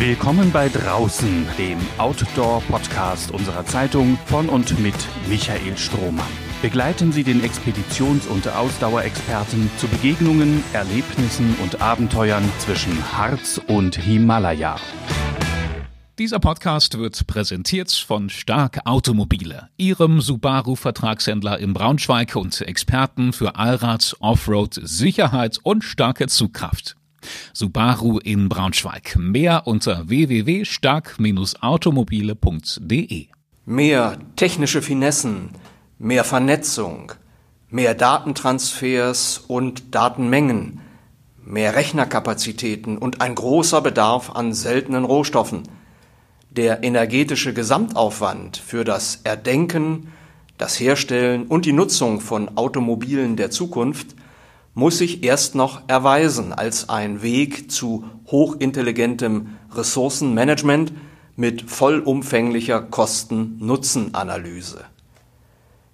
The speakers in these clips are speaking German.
Willkommen bei Draußen, dem Outdoor-Podcast unserer Zeitung von und mit Michael Strohmann. Begleiten Sie den Expeditions- und Ausdauerexperten zu Begegnungen, Erlebnissen und Abenteuern zwischen Harz und Himalaya. Dieser Podcast wird präsentiert von Stark Automobile, Ihrem Subaru-Vertragshändler in Braunschweig und Experten für Allrad, Offroad, Sicherheit und starke Zugkraft. Subaru in Braunschweig. Mehr unter www.stark-automobile.de. Mehr technische Finessen, mehr Vernetzung, mehr Datentransfers und Datenmengen, mehr Rechnerkapazitäten und ein großer Bedarf an seltenen Rohstoffen – der energetische Gesamtaufwand für das Erdenken, das Herstellen und die Nutzung von Automobilen der Zukunft muss sich erst noch erweisen als ein Weg zu hochintelligentem Ressourcenmanagement mit vollumfänglicher Kosten-Nutzen-Analyse.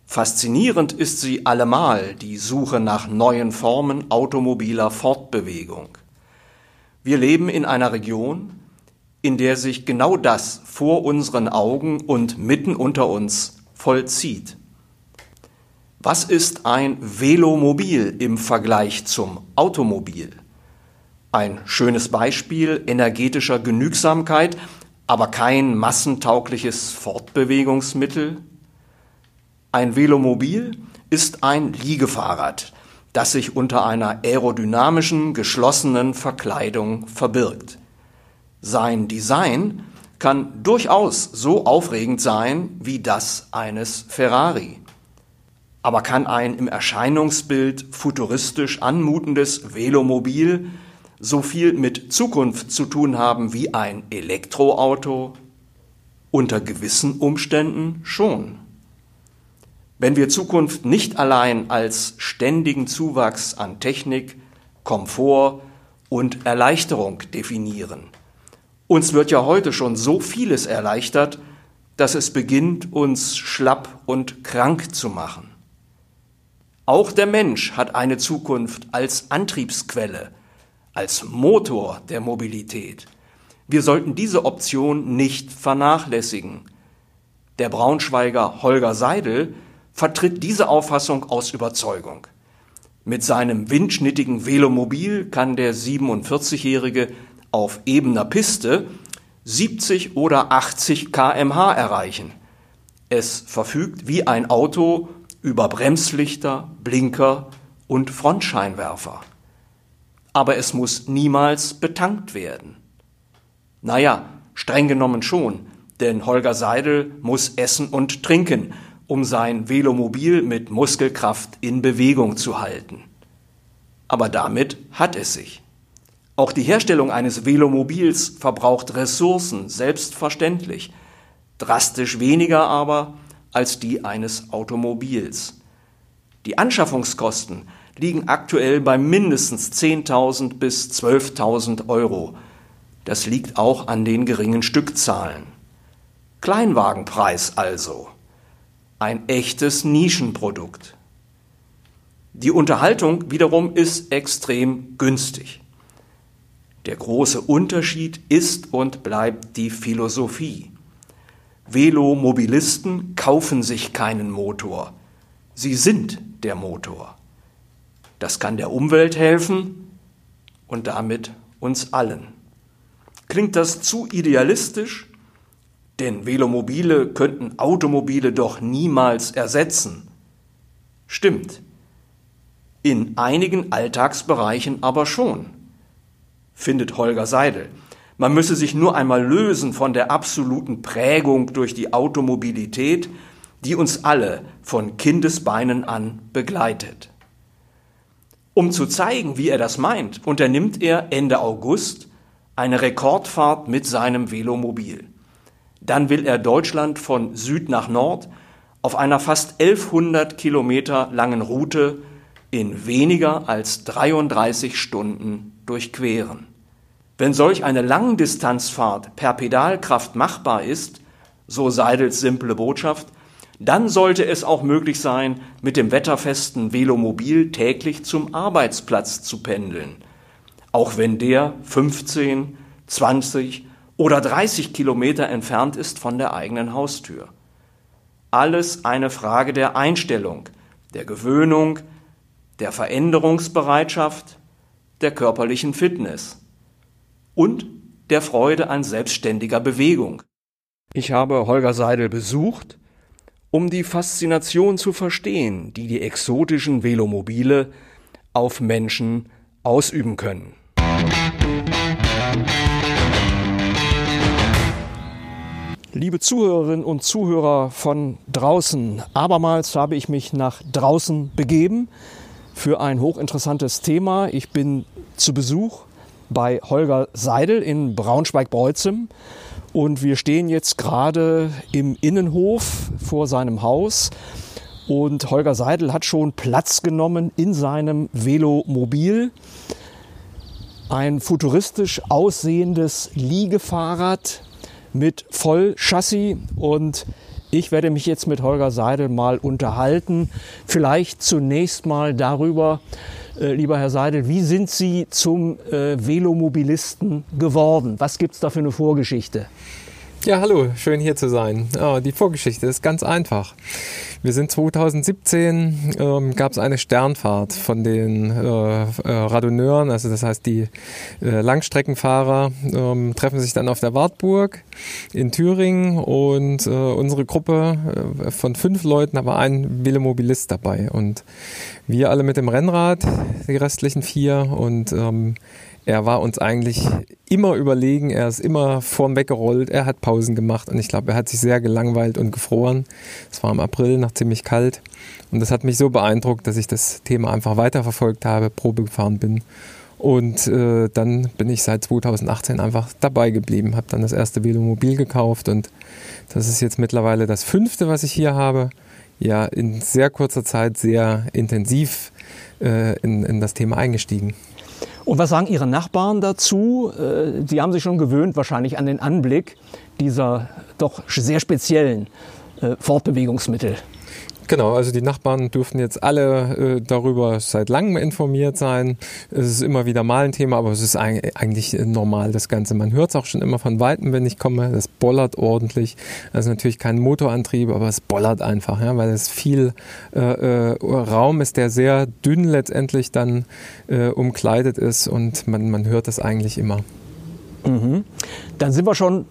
Faszinierend ist sie allemal die Suche nach neuen Formen automobiler Fortbewegung. Wir leben in einer Region, in der sich genau das vor unseren Augen und mitten unter uns vollzieht. Was ist ein Velomobil im Vergleich zum Automobil? Ein schönes Beispiel energetischer Genügsamkeit, aber kein massentaugliches Fortbewegungsmittel? Ein Velomobil ist ein Liegefahrrad, das sich unter einer aerodynamischen, geschlossenen Verkleidung verbirgt. Sein Design kann durchaus so aufregend sein wie das eines Ferrari. Aber kann ein im Erscheinungsbild futuristisch anmutendes Velomobil so viel mit Zukunft zu tun haben wie ein Elektroauto? Unter gewissen Umständen schon. Wenn wir Zukunft nicht allein als ständigen Zuwachs an Technik, Komfort und Erleichterung definieren, uns wird ja heute schon so vieles erleichtert, dass es beginnt, uns schlapp und krank zu machen. Auch der Mensch hat eine Zukunft als Antriebsquelle, als Motor der Mobilität. Wir sollten diese Option nicht vernachlässigen. Der Braunschweiger Holger Seidel vertritt diese Auffassung aus Überzeugung. Mit seinem windschnittigen Velomobil kann der 47-Jährige auf ebener Piste 70 oder 80 kmh erreichen. Es verfügt wie ein Auto über Bremslichter, Blinker und Frontscheinwerfer. Aber es muss niemals betankt werden. Naja, streng genommen schon, denn Holger Seidel muss essen und trinken, um sein Velomobil mit Muskelkraft in Bewegung zu halten. Aber damit hat es sich. Auch die Herstellung eines Velomobils verbraucht Ressourcen, selbstverständlich, drastisch weniger aber als die eines Automobils. Die Anschaffungskosten liegen aktuell bei mindestens 10.000 bis 12.000 Euro. Das liegt auch an den geringen Stückzahlen. Kleinwagenpreis also. Ein echtes Nischenprodukt. Die Unterhaltung wiederum ist extrem günstig. Der große Unterschied ist und bleibt die Philosophie. Velomobilisten kaufen sich keinen Motor. Sie sind der Motor. Das kann der Umwelt helfen und damit uns allen. Klingt das zu idealistisch? Denn Velomobile könnten Automobile doch niemals ersetzen. Stimmt. In einigen Alltagsbereichen aber schon findet Holger Seidel. Man müsse sich nur einmal lösen von der absoluten Prägung durch die Automobilität, die uns alle von Kindesbeinen an begleitet. Um zu zeigen, wie er das meint, unternimmt er Ende August eine Rekordfahrt mit seinem Velomobil. Dann will er Deutschland von Süd nach Nord auf einer fast 1100 Kilometer langen Route in weniger als 33 Stunden durchqueren. Wenn solch eine Langdistanzfahrt per Pedalkraft machbar ist, so Seidels simple Botschaft, dann sollte es auch möglich sein, mit dem wetterfesten Velomobil täglich zum Arbeitsplatz zu pendeln, auch wenn der 15, 20 oder 30 Kilometer entfernt ist von der eigenen Haustür. Alles eine Frage der Einstellung, der Gewöhnung, der Veränderungsbereitschaft, der körperlichen Fitness und der Freude an selbstständiger Bewegung. Ich habe Holger Seidel besucht, um die Faszination zu verstehen, die die exotischen Velomobile auf Menschen ausüben können. Liebe Zuhörerinnen und Zuhörer von draußen, abermals habe ich mich nach draußen begeben für ein hochinteressantes Thema. Ich bin zu Besuch bei Holger Seidel in Braunschweig-Beuzem und wir stehen jetzt gerade im Innenhof vor seinem Haus. Und Holger Seidel hat schon Platz genommen in seinem Velomobil. Ein futuristisch aussehendes Liegefahrrad mit Vollchassis und ich werde mich jetzt mit Holger Seidel mal unterhalten. Vielleicht zunächst mal darüber, äh, lieber Herr Seidel, wie sind Sie zum äh, Velomobilisten geworden? Was gibt es da für eine Vorgeschichte? Ja, hallo, schön hier zu sein. Ja, die Vorgeschichte ist ganz einfach. Wir sind 2017, ähm, gab es eine Sternfahrt von den äh, äh, Radonneuren, also das heißt die äh, Langstreckenfahrer ähm, treffen sich dann auf der Wartburg in Thüringen und äh, unsere Gruppe äh, von fünf Leuten, war ein Velomobilist dabei und wir alle mit dem Rennrad, die restlichen vier und ähm, er war uns eigentlich immer überlegen, er ist immer vorn weggerollt, er hat Pausen gemacht und ich glaube, er hat sich sehr gelangweilt und gefroren. Es war im April noch ziemlich kalt und das hat mich so beeindruckt, dass ich das Thema einfach weiterverfolgt habe, Probe gefahren bin und äh, dann bin ich seit 2018 einfach dabei geblieben, habe dann das erste Velomobil gekauft und das ist jetzt mittlerweile das fünfte, was ich hier habe. Ja, in sehr kurzer Zeit sehr intensiv äh, in, in das Thema eingestiegen. Und was sagen Ihre Nachbarn dazu? Äh, Sie haben sich schon gewöhnt wahrscheinlich an den Anblick dieser doch sehr speziellen äh, Fortbewegungsmittel. Genau, also die Nachbarn dürften jetzt alle äh, darüber seit langem informiert sein. Es ist immer wieder mal ein Thema, aber es ist eigentlich normal, das Ganze. Man hört es auch schon immer von Weitem, wenn ich komme. Das bollert ordentlich. Also natürlich kein Motorantrieb, aber es bollert einfach, ja, weil es viel äh, äh, Raum ist, der sehr dünn letztendlich dann äh, umkleidet ist und man, man hört das eigentlich immer. Mhm. Dann sind wir schon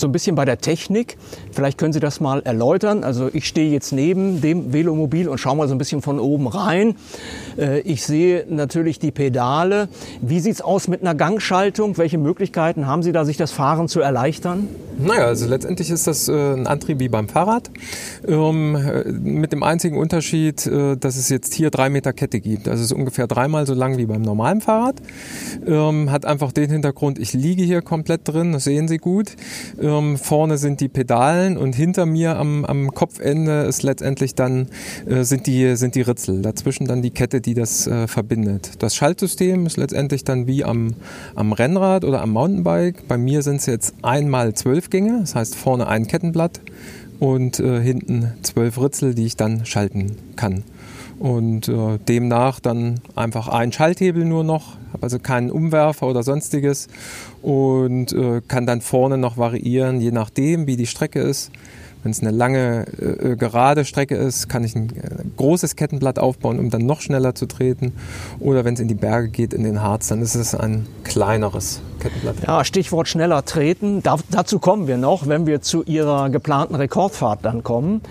so ein bisschen bei der Technik. Vielleicht können Sie das mal erläutern. Also ich stehe jetzt neben dem Velomobil und schaue mal so ein bisschen von oben rein. Äh, ich sehe natürlich die Pedale. Wie sieht es aus mit einer Gangschaltung? Welche Möglichkeiten haben Sie da, sich das Fahren zu erleichtern? Naja, also letztendlich ist das äh, ein Antrieb wie beim Fahrrad. Ähm, äh, mit dem einzigen Unterschied, dass es jetzt hier drei Meter Kette gibt. Also es ist ungefähr dreimal so lang wie beim normalen Fahrrad. Ähm, hat einfach den Hintergrund, ich liege hier komplett drin, das sehen Sie gut. Ähm, vorne sind die Pedalen und hinter mir am, am Kopfende ist letztendlich dann äh, sind, die, sind die Ritzel. Dazwischen dann die Kette, die das äh, verbindet. Das Schaltsystem ist letztendlich dann wie am, am Rennrad oder am Mountainbike. Bei mir sind es jetzt einmal zwölf Gänge, das heißt vorne ein Kettenblatt und äh, hinten zwölf Ritzel, die ich dann schalten kann und äh, demnach dann einfach ein Schalthebel nur noch, habe also keinen Umwerfer oder sonstiges und äh, kann dann vorne noch variieren, je nachdem, wie die Strecke ist. Wenn es eine lange, äh, gerade Strecke ist, kann ich ein äh, großes Kettenblatt aufbauen, um dann noch schneller zu treten. Oder wenn es in die Berge geht, in den Harz, dann ist es ein kleineres Kettenblatt. Ja, Stichwort schneller treten. Da, dazu kommen wir noch, wenn wir zu Ihrer geplanten Rekordfahrt dann kommen.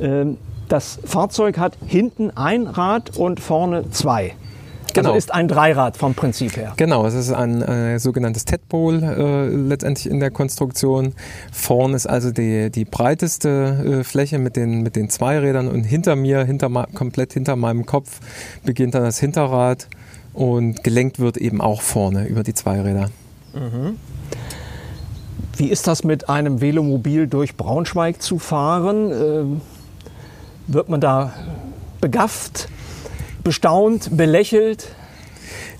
Ähm, das Fahrzeug hat hinten ein Rad und vorne zwei. Also genau. Also ist ein Dreirad vom Prinzip her. Genau, es ist ein äh, sogenanntes Tedpole äh, letztendlich in der Konstruktion. Vorne ist also die, die breiteste äh, Fläche mit den, mit den zwei Rädern und hinter mir, hinter, komplett hinter meinem Kopf, beginnt dann das Hinterrad und gelenkt wird eben auch vorne über die zwei Räder. Mhm. Wie ist das mit einem Velomobil durch Braunschweig zu fahren? Ähm, wird man da begafft, bestaunt, belächelt?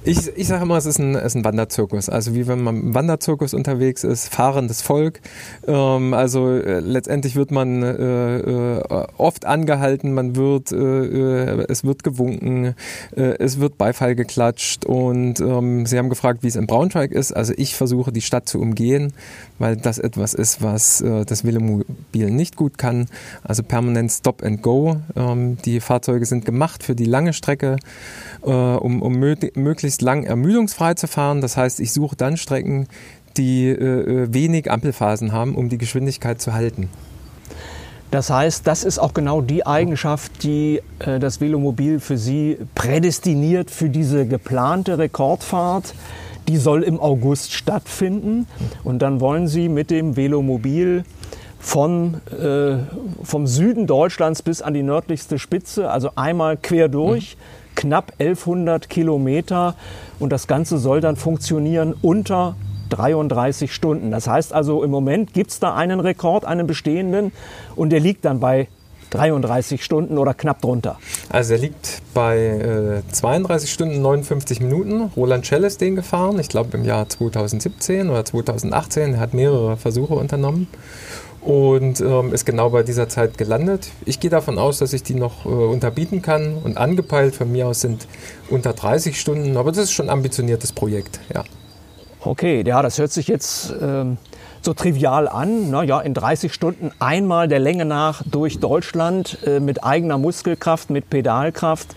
Ich, ich sage immer, es ist ein, es ist ein Wanderzirkus. Also wie wenn man im Wanderzirkus unterwegs ist, fahrendes Volk. Ähm, also äh, letztendlich wird man äh, äh, oft angehalten, man wird, äh, äh es wird gewunken, äh, es wird Beifall geklatscht und ähm, Sie haben gefragt, wie es in Braunschweig ist. Also ich versuche die Stadt zu umgehen, weil das etwas ist, was das Velomobil nicht gut kann. Also permanent Stop and Go. Ähm, die Fahrzeuge sind gemacht für die lange Strecke, um, um möglichst möglichst lang ermüdungsfrei zu fahren. Das heißt, ich suche dann Strecken, die äh, äh, wenig Ampelphasen haben, um die Geschwindigkeit zu halten. Das heißt, das ist auch genau die Eigenschaft, die äh, das Velomobil für Sie prädestiniert für diese geplante Rekordfahrt. Die soll im August stattfinden. Und dann wollen Sie mit dem Velomobil von, äh, vom Süden Deutschlands bis an die nördlichste Spitze, also einmal quer durch. Mhm knapp 1100 Kilometer und das Ganze soll dann funktionieren unter 33 Stunden. Das heißt also, im Moment gibt es da einen Rekord, einen bestehenden und der liegt dann bei 33 Stunden oder knapp drunter. Also er liegt bei äh, 32 Stunden 59 Minuten. Roland Schell ist den gefahren, ich glaube im Jahr 2017 oder 2018. Er hat mehrere Versuche unternommen und ähm, ist genau bei dieser Zeit gelandet. Ich gehe davon aus, dass ich die noch äh, unterbieten kann und angepeilt von mir aus sind unter 30 Stunden, aber das ist schon ein ambitioniertes Projekt, ja. Okay, ja, das hört sich jetzt ähm, so trivial an. Na ja, in 30 Stunden einmal der Länge nach durch Deutschland äh, mit eigener Muskelkraft, mit Pedalkraft.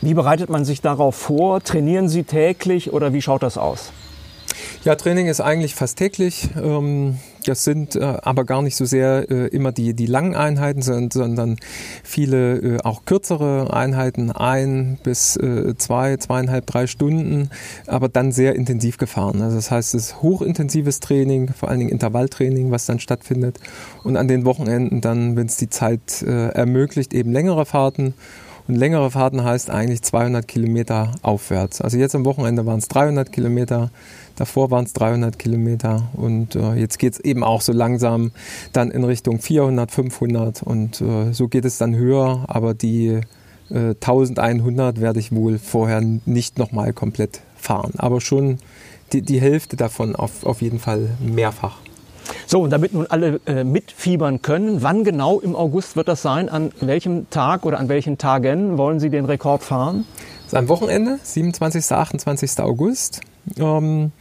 Wie bereitet man sich darauf vor? Trainieren Sie täglich oder wie schaut das aus? Ja, Training ist eigentlich fast täglich. Ähm, das sind äh, aber gar nicht so sehr äh, immer die, die langen Einheiten, sondern viele äh, auch kürzere Einheiten, ein bis zwei, zweieinhalb, drei Stunden, aber dann sehr intensiv gefahren. Also das heißt, es ist hochintensives Training, vor allen Dingen Intervalltraining, was dann stattfindet. Und an den Wochenenden dann, wenn es die Zeit ermöglicht, eben längere Fahrten. Und längere Fahrten heißt eigentlich 200 Kilometer aufwärts. Also jetzt am Wochenende waren es 300 Kilometer. Davor waren es 300 Kilometer und äh, jetzt geht es eben auch so langsam dann in Richtung 400, 500 und äh, so geht es dann höher, aber die äh, 1100 werde ich wohl vorher nicht nochmal komplett fahren, aber schon die, die Hälfte davon auf, auf jeden Fall mehrfach. So, und damit nun alle äh, mitfiebern können, wann genau im August wird das sein? An welchem Tag oder an welchen Tagen wollen Sie den Rekord fahren? Das ist am Wochenende, 27. 28. August. Ähm,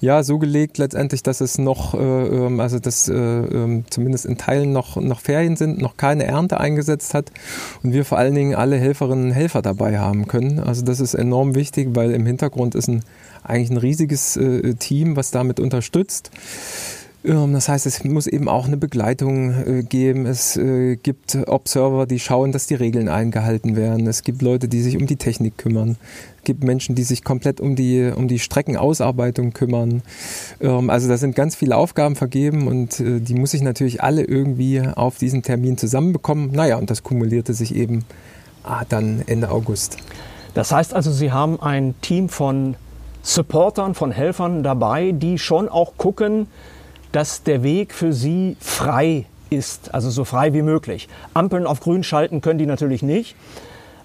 ja, so gelegt letztendlich, dass es noch, äh, ähm, also dass äh, äh, zumindest in Teilen noch, noch Ferien sind, noch keine Ernte eingesetzt hat und wir vor allen Dingen alle Helferinnen und Helfer dabei haben können. Also das ist enorm wichtig, weil im Hintergrund ist ein, eigentlich ein riesiges äh, Team, was damit unterstützt. Ähm, das heißt, es muss eben auch eine Begleitung äh, geben. Es äh, gibt Observer, die schauen, dass die Regeln eingehalten werden. Es gibt Leute, die sich um die Technik kümmern. Es gibt Menschen, die sich komplett um die, um die Streckenausarbeitung kümmern. Ähm, also da sind ganz viele Aufgaben vergeben und äh, die muss ich natürlich alle irgendwie auf diesen Termin zusammenbekommen. Naja, und das kumulierte sich eben ah, dann Ende August. Das heißt also, Sie haben ein Team von Supportern, von Helfern dabei, die schon auch gucken, dass der Weg für sie frei ist, also so frei wie möglich. Ampeln auf grün schalten können die natürlich nicht,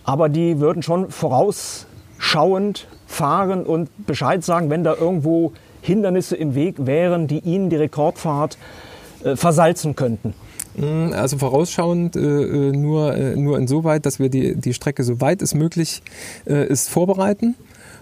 aber die würden schon vorausschauend fahren und Bescheid sagen, wenn da irgendwo Hindernisse im Weg wären, die ihnen die Rekordfahrt äh, versalzen könnten. Mm, also vorausschauend äh, äh, nur, äh, nur insoweit, dass wir die, die Strecke so weit es möglich äh, ist vorbereiten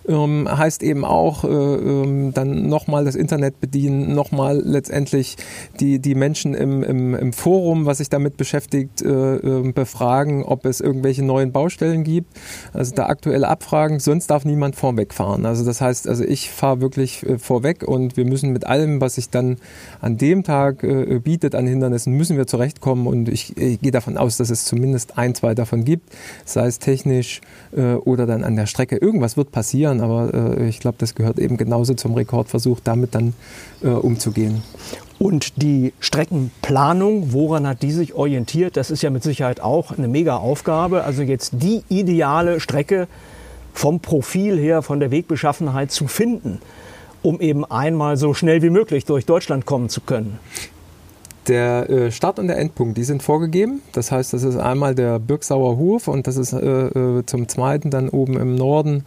ähm, heißt eben auch äh, ähm, dann nochmal das Internet bedienen, nochmal letztendlich die, die Menschen im, im, im Forum, was sich damit beschäftigt, äh, äh, befragen, ob es irgendwelche neuen Baustellen gibt. Also da aktuelle Abfragen, sonst darf niemand vorweg fahren. Also das heißt, also ich fahre wirklich äh, vorweg und wir müssen mit allem, was sich dann an dem Tag äh, bietet an Hindernissen, müssen wir zurechtkommen und ich, ich gehe davon aus, dass es zumindest ein, zwei davon gibt, sei es technisch äh, oder dann an der Strecke. Irgendwas wird passieren ändern, aber äh, ich glaube, das gehört eben genauso zum Rekordversuch, damit dann äh, umzugehen. Und die Streckenplanung, woran hat die sich orientiert? Das ist ja mit Sicherheit auch eine mega Aufgabe. Also jetzt die ideale Strecke vom Profil her, von der Wegbeschaffenheit zu finden, um eben einmal so schnell wie möglich durch Deutschland kommen zu können. Der äh, Start- und der Endpunkt, die sind vorgegeben. Das heißt, das ist einmal der Birksauer Hof und das ist äh, äh, zum zweiten dann oben im Norden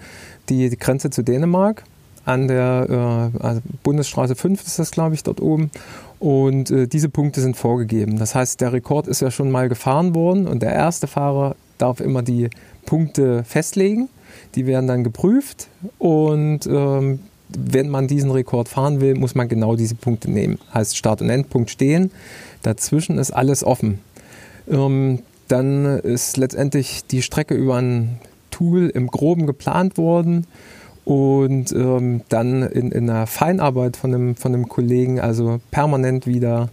die, Grenze zu Dänemark. An der äh, also Bundesstraße 5 ist das, glaube ich, dort oben. Und äh, diese Punkte sind vorgegeben. Das heißt, der Rekord ist ja schon mal gefahren worden und der erste Fahrer darf immer die Punkte festlegen. Die werden dann geprüft und ähm, wenn man diesen Rekord fahren will, muss man genau diese Punkte nehmen. Heißt Start- und Endpunkt stehen. Dazwischen ist alles offen. Ähm, dann ist letztendlich die Strecke über ein Tool im Groben geplant worden und ähm, dann in, in einer Feinarbeit von einem, von einem Kollegen, also permanent wieder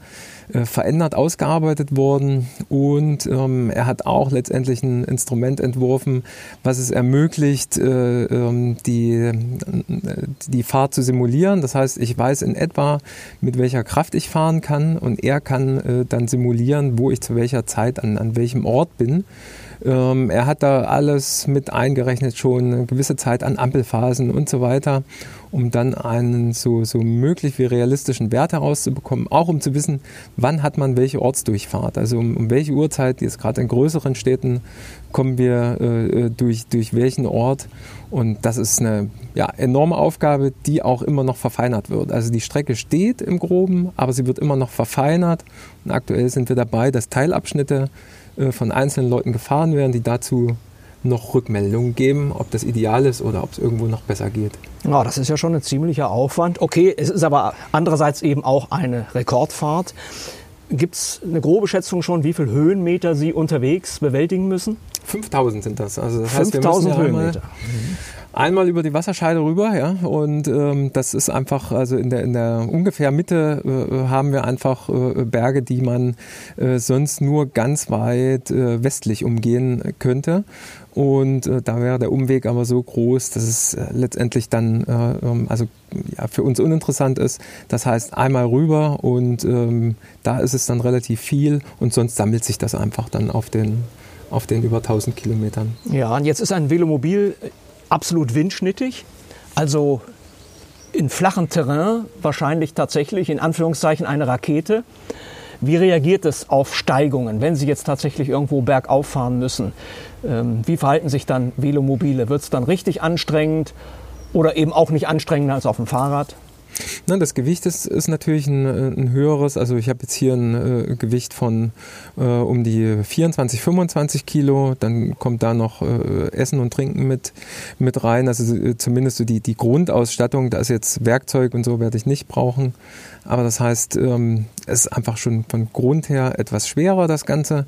äh, verändert, ausgearbeitet worden und ähm, er hat auch letztendlich ein Instrument entworfen, was es ermöglicht, äh, ähm, die, die Fahrt zu simulieren. Das heißt, ich weiß in etwa, mit welcher Kraft ich fahren kann und er kann äh, dann simulieren, wo ich zu welcher Zeit an, an welchem Ort bin. Ähm, er hat da alles mit eingerechnet, schon eine gewisse Zeit an Ampelphasen und so weiter, um dann einen so, so möglich wie realistischen Wert herauszubekommen, auch um zu wissen, wann hat man welche Ortsdurchfahrt. Also um, um welche Uhrzeit, jetzt gerade in größeren Städten, kommen wir äh, äh, durch, durch welchen Ort. Und das ist eine ja, enorme Aufgabe, die auch immer noch verfeinert wird. Also die Strecke steht im Groben, aber sie wird immer noch verfeinert. Und aktuell sind wir dabei, dass Teilabschnitte äh, von einzelnen Leuten gefahren werden, die dazu noch Rückmeldungen geben, ob das ideal ist oder ob es irgendwo noch besser geht. Ja, das ist ja schon ein ziemlicher Aufwand. Okay, es ist aber andererseits eben auch eine Rekordfahrt. Gibt es eine grobe Schätzung schon, wie viele Höhenmeter Sie unterwegs bewältigen müssen? 5000 sind das. Also das 5000 heißt, Höhenmeter. Mhm einmal über die Wasserscheide rüber, ja. Und ähm, das ist einfach, also in der, in der ungefähr Mitte äh, haben wir einfach äh, Berge, die man äh, sonst nur ganz weit äh, westlich umgehen könnte. Und äh, da wäre der Umweg aber so groß, dass es äh, letztendlich dann äh, ähm, also ja, für uns uninteressant ist. Das heißt einmal rüber und ähm, da ist es dann relativ viel und sonst sammelt sich das einfach dann auf den auf den über 1000 Kilometern. Ja, und jetzt ist ein Velomobil absolut windschnittig, also in flachem Terrain wahrscheinlich tatsächlich in Anführungszeichen eine Rakete. Wie reagiert es auf Steigungen, wenn Sie jetzt tatsächlich irgendwo bergauf fahren müssen? Ähm, wie verhalten sich dann Velomobile? Wird es dann richtig anstrengend oder eben auch nicht anstrengender als auf dem Fahrrad? Nein, das Gewicht ist, ist natürlich ein, ein höheres. Also ich habe jetzt hier ein äh, Gewicht von äh, um die 24, 25 Kilo. Dann kommt da noch äh, Essen und Trinken mit, mit rein. Also äh, zumindest so die, die Grundausstattung. Da ist jetzt Werkzeug und so werde ich nicht brauchen. Aber das heißt, ähm, es ist einfach schon von Grund her etwas schwerer, das Ganze.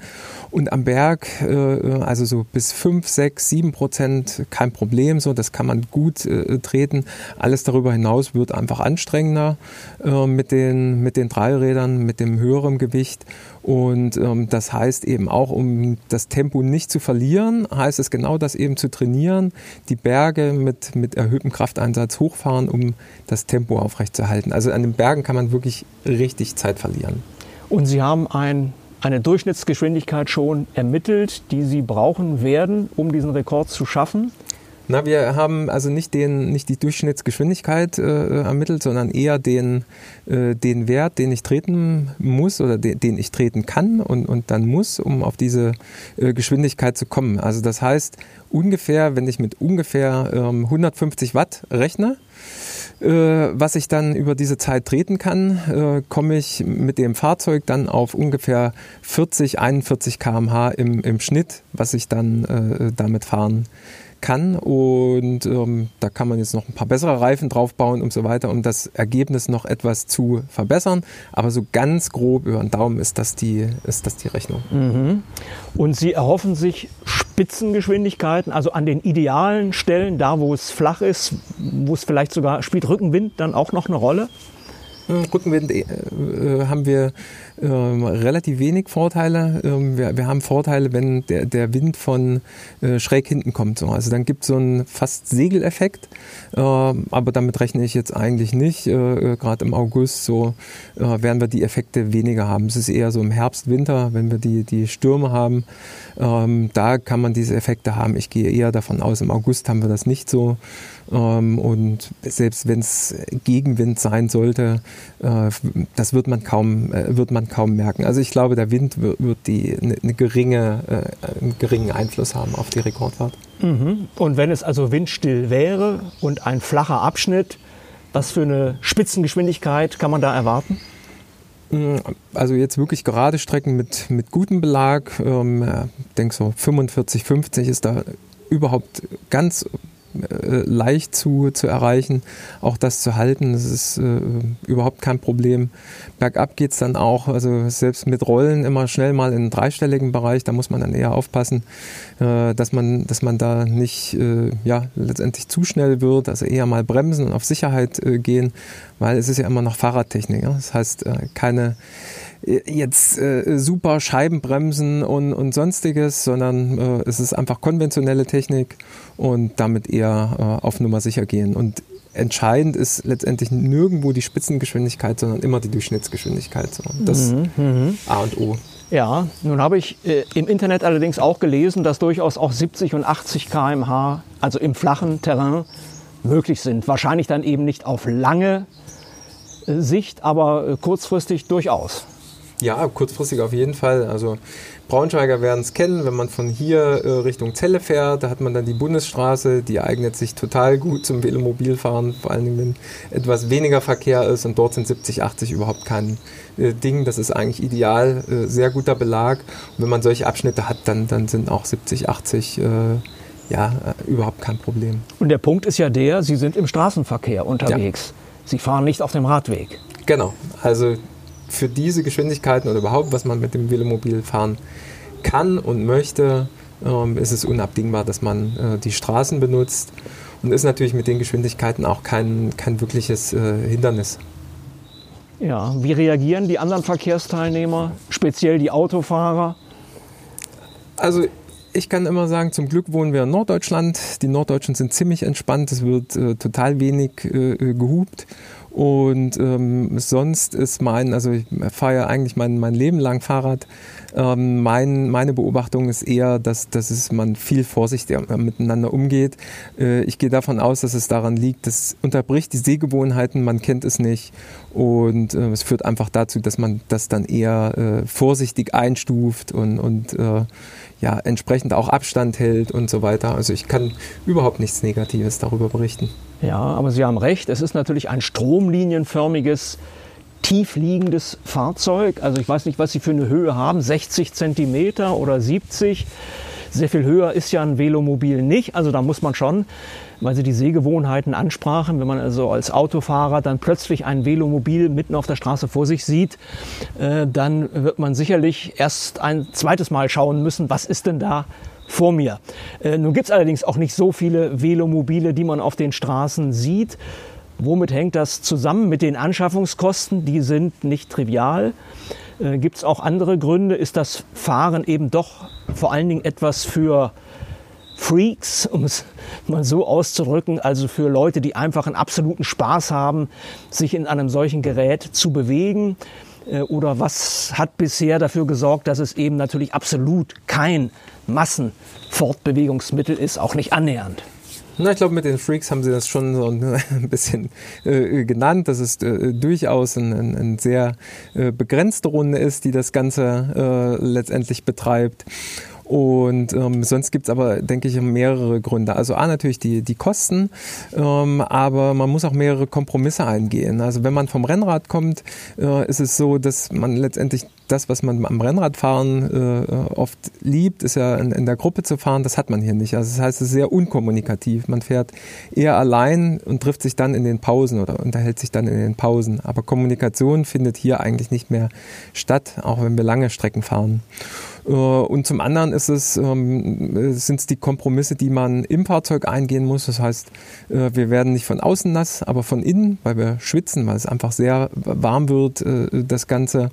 Und am Berg, äh, also so bis 5, 6, 7 Prozent, kein Problem. So, das kann man gut äh, treten. Alles darüber hinaus wird einfach anstrengender äh, mit, den, mit den Dreirädern, mit dem höheren Gewicht. Und ähm, das heißt eben auch, um das Tempo nicht zu verlieren, heißt es genau das eben zu trainieren, die Berge mit, mit erhöhtem Krafteinsatz hochfahren, um das Tempo aufrechtzuerhalten. Also an den Bergen kann man wirklich richtig Zeit verlieren. Und Sie haben ein, eine Durchschnittsgeschwindigkeit schon ermittelt, die Sie brauchen werden, um diesen Rekord zu schaffen? Na, wir haben also nicht, den, nicht die Durchschnittsgeschwindigkeit äh, ermittelt, sondern eher den, äh, den Wert, den ich treten muss oder de, den ich treten kann und, und dann muss, um auf diese äh, Geschwindigkeit zu kommen. Also das heißt, ungefähr, wenn ich mit ungefähr ähm, 150 Watt rechne, äh, was ich dann über diese Zeit treten kann, äh, komme ich mit dem Fahrzeug dann auf ungefähr 40, 41 km/h im, im Schnitt, was ich dann äh, damit fahren kann kann. Und ähm, da kann man jetzt noch ein paar bessere Reifen draufbauen und so weiter, um das Ergebnis noch etwas zu verbessern. Aber so ganz grob über den Daumen ist das die, ist das die Rechnung. Mhm. Und Sie erhoffen sich Spitzengeschwindigkeiten, also an den idealen Stellen, da wo es flach ist, wo es vielleicht sogar spielt Rückenwind dann auch noch eine Rolle? Rückenwind äh, äh, haben wir ähm, relativ wenig Vorteile. Ähm, wir, wir, haben Vorteile, wenn der, der Wind von äh, schräg hinten kommt. So. Also dann gibt es so einen fast Segeleffekt, äh, aber damit rechne ich jetzt eigentlich nicht. Äh, äh, Gerade im August so werden wir die Effekte weniger haben. Es ist eher so im Herbst, Winter, wenn wir die, die Stürme haben. Ähm, da kann man diese Effekte haben. Ich gehe eher davon aus, im August haben wir das nicht so. Ähm, und selbst wenn es Gegenwind sein sollte, äh, das wird man kaum, äh, wird man kaum merken. Also ich glaube, der Wind wird, die eine, eine geringe, äh, einen geringen Einfluss haben auf die Rekordfahrt. Mhm. Und wenn es also windstill wäre und ein flacher Abschnitt, was für eine Spitzengeschwindigkeit kann man da erwarten? Mm, also jetzt wirklich gerade Strecken mit, mit gutem Belag, ähm, ich denke so 45, 50 ist da überhaupt ganz äh, leicht zu, zu erreichen, auch das zu halten, das ist äh, überhaupt kein Problem. Bergab geht es dann auch, also selbst mit Rollen immer schnell mal in einen dreistelligen Bereich, da muss man dann eher aufpassen, äh, dass, man, dass man da nicht äh, ja, letztendlich zu schnell wird, also eher mal bremsen und auf Sicherheit äh, gehen, weil es ist ja immer noch Fahrradtechnik. Ja? Das heißt, äh, keine jetzt äh, super Scheibenbremsen und, und sonstiges, sondern äh, es ist einfach konventionelle Technik und damit eher äh, auf Nummer sicher gehen. Und entscheidend ist letztendlich nirgendwo die Spitzengeschwindigkeit, sondern immer die Durchschnittsgeschwindigkeit. So. Das mhm, mhm. A und O. Ja, nun habe ich äh, im Internet allerdings auch gelesen, dass durchaus auch 70 und 80 km/h, also im flachen Terrain, möglich sind. Wahrscheinlich dann eben nicht auf lange äh, Sicht, aber äh, kurzfristig durchaus. Ja, kurzfristig auf jeden Fall. Also Braunschweiger werden es kennen, wenn man von hier äh, Richtung Celle fährt, da hat man dann die Bundesstraße, die eignet sich total gut zum Velomobilfahren, vor allen Dingen, wenn etwas weniger Verkehr ist und dort sind 70, 80 überhaupt kein äh, Ding. Das ist eigentlich ideal, äh, sehr guter Belag. Und wenn man solche Abschnitte hat, dann, dann sind auch 70, 80 äh, ja, äh, überhaupt kein Problem. Und der Punkt ist ja der, Sie sind im Straßenverkehr unterwegs. Ja. Sie fahren nicht auf dem Radweg. Genau, also für diese Geschwindigkeiten oder überhaupt, was man mit dem Velomobil fahren kann und möchte, ähm, ist es unabdingbar, dass man äh, die Straßen benutzt und ist natürlich mit den Geschwindigkeiten auch kein, kein wirkliches äh, Hindernis. Ja, wie reagieren die anderen Verkehrsteilnehmer, speziell die Autofahrer? Also ich kann immer sagen, zum Glück wohnen wir in Norddeutschland. Die Norddeutschen sind ziemlich entspannt. Es wird äh, total wenig äh, gehupt. Und ähm, sonst ist mein, also ich fahre ja eigentlich mein, mein Leben lang Fahrrad. Ähm, mein, meine Beobachtung ist eher, dass, dass es man viel vorsichtiger miteinander umgeht. Äh, ich gehe davon aus, dass es daran liegt, das unterbricht die Sehgewohnheiten, man kennt es nicht. Und äh, es führt einfach dazu, dass man das dann eher äh, vorsichtig einstuft und, und äh, ja, entsprechend auch Abstand hält und so weiter. Also ich kann überhaupt nichts Negatives darüber berichten. Ja, aber Sie haben recht, es ist natürlich ein stromlinienförmiges, tiefliegendes Fahrzeug. Also ich weiß nicht, was Sie für eine Höhe haben, 60 Zentimeter oder 70. Sehr viel höher ist ja ein Velomobil nicht. Also da muss man schon, weil Sie die Sehgewohnheiten ansprachen, wenn man also als Autofahrer dann plötzlich ein Velomobil mitten auf der Straße vor sich sieht, äh, dann wird man sicherlich erst ein zweites Mal schauen müssen, was ist denn da vor mir. Äh, nun gibt es allerdings auch nicht so viele Velomobile, die man auf den Straßen sieht. Womit hängt das zusammen? Mit den Anschaffungskosten, die sind nicht trivial. Äh, gibt es auch andere Gründe? Ist das Fahren eben doch vor allen Dingen etwas für Freaks, um es mal so auszudrücken, also für Leute, die einfach einen absoluten Spaß haben, sich in einem solchen Gerät zu bewegen? Äh, oder was hat bisher dafür gesorgt, dass es eben natürlich absolut kein Massenfortbewegungsmittel ist, auch nicht annähernd? Na, ich glaube, mit den Freaks haben sie das schon so ein bisschen äh, genannt, dass es äh, durchaus eine ein, ein sehr äh, begrenzte Runde ist, die das Ganze äh, letztendlich betreibt. Und ähm, sonst gibt's aber, denke ich, mehrere Gründe. Also A natürlich die, die Kosten, ähm, aber man muss auch mehrere Kompromisse eingehen. Also wenn man vom Rennrad kommt, äh, ist es so, dass man letztendlich das, was man am Rennradfahren äh, oft liebt, ist ja in, in, der Gruppe zu fahren, das hat man hier nicht. Also das heißt, es ist sehr unkommunikativ. Man fährt eher allein und trifft sich dann in den Pausen oder unterhält sich dann in den Pausen. Aber Kommunikation findet hier eigentlich nicht mehr statt, auch wenn wir lange Strecken fahren. Äh, und zum anderen ist es, ähm, sind es die Kompromisse, die man im Fahrzeug eingehen muss. Das heißt, äh, wir werden nicht von außen nass, aber von innen, weil wir schwitzen, weil es einfach sehr warm wird, äh, das Ganze.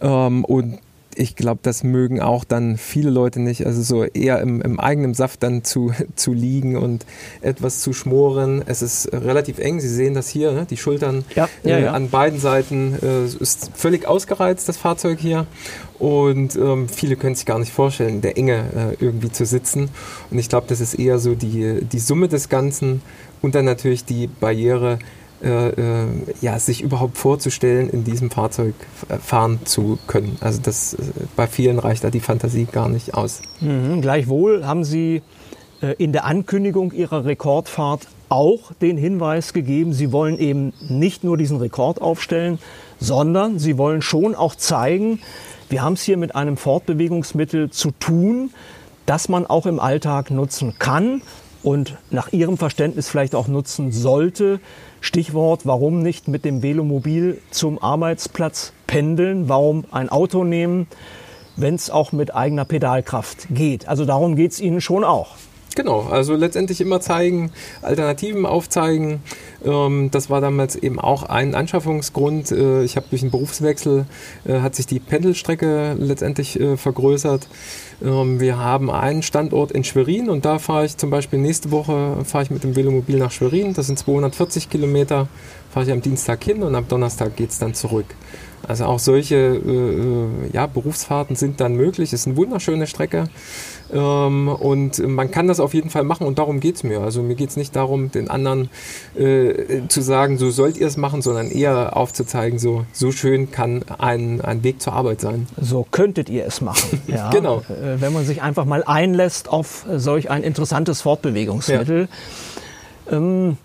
Ähm, und ich glaube, das mögen auch dann viele Leute nicht. Also so eher im, im, eigenen Saft dann zu, zu liegen und etwas zu schmoren. Es ist relativ eng. Sie sehen das hier, ne? die Schultern ja, ja, ja. an beiden Seiten äh, ist völlig ausgereizt, das Fahrzeug hier. Und ähm, viele können sich gar nicht vorstellen, in der Enge äh, irgendwie zu sitzen. Und ich glaube, das ist eher so die, die Summe des Ganzen und dann natürlich die Barriere äh, äh, ja, sich überhaupt vorzustellen, in diesem Fahrzeug fahren zu können. Also das äh, bei vielen reicht da die Fantasie gar nicht aus. Mhm. Gleichwohl haben Sie in der Ankündigung Ihrer Rekordfahrt auch den Hinweis gegeben, Sie wollen eben nicht nur diesen Rekord aufstellen, sondern Sie wollen schon auch zeigen, wir haben es hier mit einem Fortbewegungsmittel zu tun, das man auch im Alltag nutzen kann und nach Ihrem Verständnis vielleicht auch nutzen sollte. Stichwort, warum nicht mit dem Velomobil zum Arbeitsplatz pendeln? Warum ein Auto nehmen, wenn es auch mit eigener Pedalkraft geht? Also darum geht es Ihnen schon auch. Genau, also letztendlich immer zeigen, Alternativen aufzeigen. Ähm, das war damals eben auch ein Anschaffungsgrund. Äh, ich habe durch einen Berufswechsel äh, hat sich die Pendelstrecke letztendlich äh, vergrößert. Ähm, wir haben einen Standort in Schwerin und da fahre ich zum Beispiel nächste Woche fahre ich mit dem Velomobil nach Schwerin. Das sind 240 Kilometer. Fahre ich am Dienstag hin und am Donnerstag geht es dann zurück. Also auch solche äh, ja, Berufsfahrten sind dann möglich. Es ist eine wunderschöne Strecke. Ähm, und man kann das auf jeden Fall machen und darum geht es mir. Also mir geht es nicht darum, den anderen äh, zu sagen, so sollt ihr es machen, sondern eher aufzuzeigen, so, so schön kann ein, ein Weg zur Arbeit sein. So könntet ihr es machen. Ja, genau. Äh, wenn man sich einfach mal einlässt auf solch ein interessantes Fortbewegungsmittel. Ja. Ähm,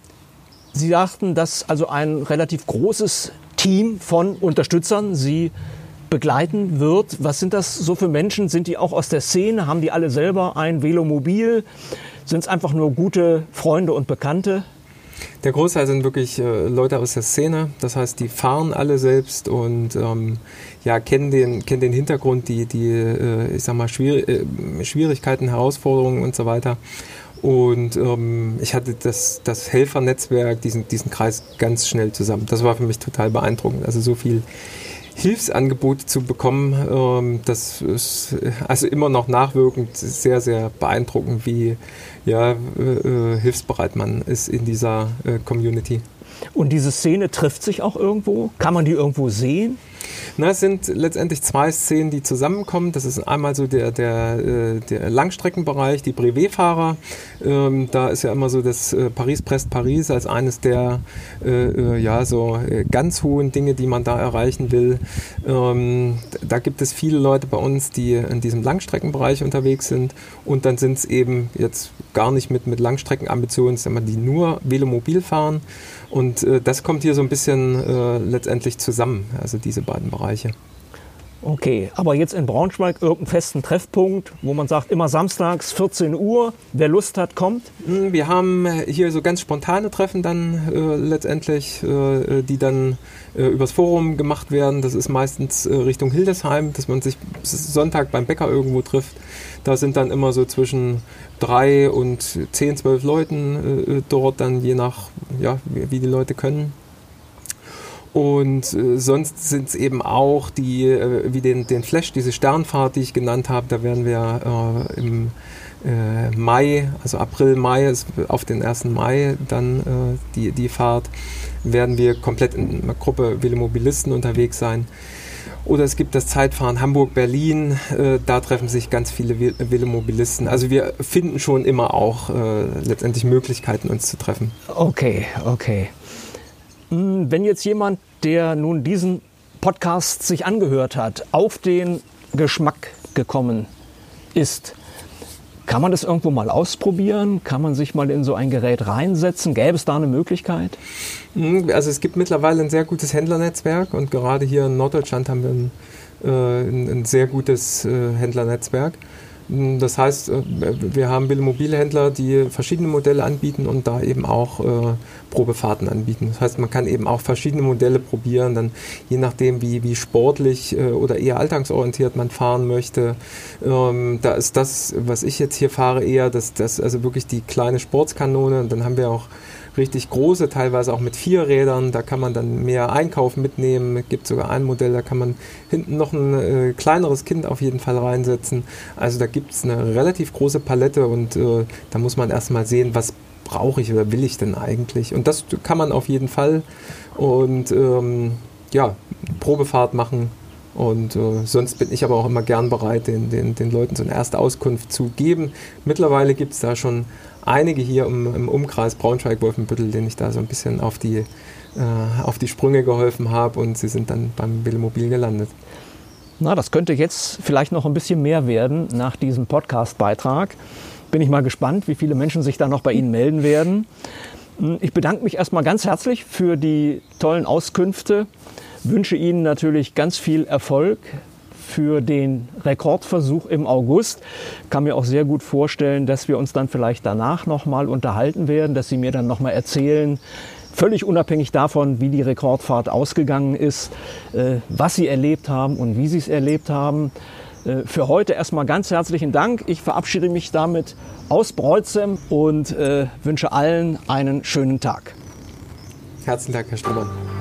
Sie sagten, dass also ein relativ großes Team von Unterstützern Sie begleiten wird. Was sind das so für Menschen? Sind die auch aus der Szene? Haben die alle selber ein Velomobil? Sind es einfach nur gute Freunde und Bekannte? Der Großteil sind wirklich äh, Leute aus der Szene. Das heißt, die fahren alle selbst und ähm, ja, kennen, den, kennen den Hintergrund, die, die äh, ich sag mal, Schwier äh, Schwierigkeiten, Herausforderungen und so weiter. Und ähm, ich hatte das, das Helfernetzwerk, diesen, diesen Kreis ganz schnell zusammen. Das war für mich total beeindruckend. Also so viel Hilfsangebote zu bekommen, ähm, das ist also immer noch nachwirkend sehr, sehr beeindruckend, wie ja, äh, hilfsbereit man ist in dieser äh, Community. Und diese Szene trifft sich auch irgendwo? Kann man die irgendwo sehen? Na, es sind letztendlich zwei Szenen, die zusammenkommen. Das ist einmal so der, der, äh, der Langstreckenbereich, die Brevet-Fahrer. Ähm, da ist ja immer so das äh, Paris-Brest-Paris als eines der äh, äh ja, so ganz hohen Dinge, die man da erreichen will. Ähm, da gibt es viele Leute bei uns, die in diesem Langstreckenbereich unterwegs sind. Und dann sind es eben jetzt gar nicht mit, mit Langstreckenambitionen, die nur Velomobil fahren. Und äh, das kommt hier so ein bisschen äh, letztendlich zusammen, also diese beiden Bereiche. Okay, aber jetzt in Braunschweig irgendeinen festen Treffpunkt, wo man sagt, immer samstags 14 Uhr, wer Lust hat, kommt? Hm, wir haben hier so ganz spontane Treffen dann äh, letztendlich, äh, die dann äh, übers Forum gemacht werden. Das ist meistens äh, Richtung Hildesheim, dass man sich Sonntag beim Bäcker irgendwo trifft. Da sind dann immer so zwischen drei und zehn, zwölf Leuten äh, dort, dann je nach, ja, wie, wie die Leute können. Und äh, sonst sind es eben auch die, äh, wie den, den Flash, diese Sternfahrt, die ich genannt habe, da werden wir äh, im äh, Mai, also April, Mai, ist auf den 1. Mai dann äh, die, die Fahrt, werden wir komplett in einer Gruppe Velomobilisten unterwegs sein. Oder es gibt das Zeitfahren Hamburg-Berlin, äh, da treffen sich ganz viele Velomobilisten. Also wir finden schon immer auch letztendlich Möglichkeiten, uns zu treffen. Okay, okay. Hm, wenn jetzt jemand, der nun diesen Podcast sich angehört hat, auf den Geschmack gekommen ist, kann man das irgendwo mal ausprobieren? Kann man sich mal in so ein Gerät reinsetzen? Gäbe es da eine Möglichkeit? Hm, also es gibt mittlerweile ein sehr gutes Händlernetzwerk und gerade hier in Norddeutschland haben wir ein, äh, ein, sehr gutes äh, Händlernetzwerk. Das heißt, äh, wir haben Mobilhändler, die verschiedene Modelle anbieten und da eben auch äh, Probefahrten anbieten. Das heißt, man kann eben auch verschiedene Modelle probieren, dann je nachdem, wie, wie sportlich äh, oder eher alltagsorientiert man fahren möchte. Ähm, da ist das, was ich jetzt hier fahre, eher das, das also wirklich die kleine Sportskanone. Und dann haben wir auch richtig große, teilweise auch mit vier Rädern. Da kann man dann mehr Einkauf mitnehmen. Es gibt sogar ein Modell, da kann man hinten noch ein äh, kleineres Kind auf jeden Fall reinsetzen. Also da gibt es eine relativ große Palette und äh, da muss man erstmal sehen, was brauche ich oder will ich denn eigentlich. Und das kann man auf jeden Fall. Und ähm, ja, Probefahrt machen. Und äh, sonst bin ich aber auch immer gern bereit, den, den, den Leuten so eine erste Auskunft zu geben. Mittlerweile gibt es da schon einige hier im, im Umkreis Braunschweig-Wolfenbüttel, denen ich da so ein bisschen auf die äh, auf die Sprünge geholfen habe und sie sind dann beim Velomobil gelandet. Na, das könnte jetzt vielleicht noch ein bisschen mehr werden nach diesem Podcast-Beitrag. Bin ich mal gespannt, wie viele Menschen sich da noch bei Ihnen melden werden. Hm, ich bedanke mich erstmal ganz herzlich für die tollen Auskünfte, wünsche Ihnen natürlich ganz viel Erfolg für den Rekordversuch im August. Kann mir auch sehr gut vorstellen, dass wir uns dann vielleicht danach nochmal unterhalten werden, dass Sie mir dann nochmal erzählen, völlig unabhängig davon, wie die Rekordfahrt ausgegangen ist, äh, was Sie erlebt haben und wie Sie es erlebt haben. Äh, für heute erstmal ganz herzlichen Dank. Ich verabschiede mich damit aus Breutzem und äh, wünsche allen einen schönen Tag. Herzlichen Dank, Herr Strohmann.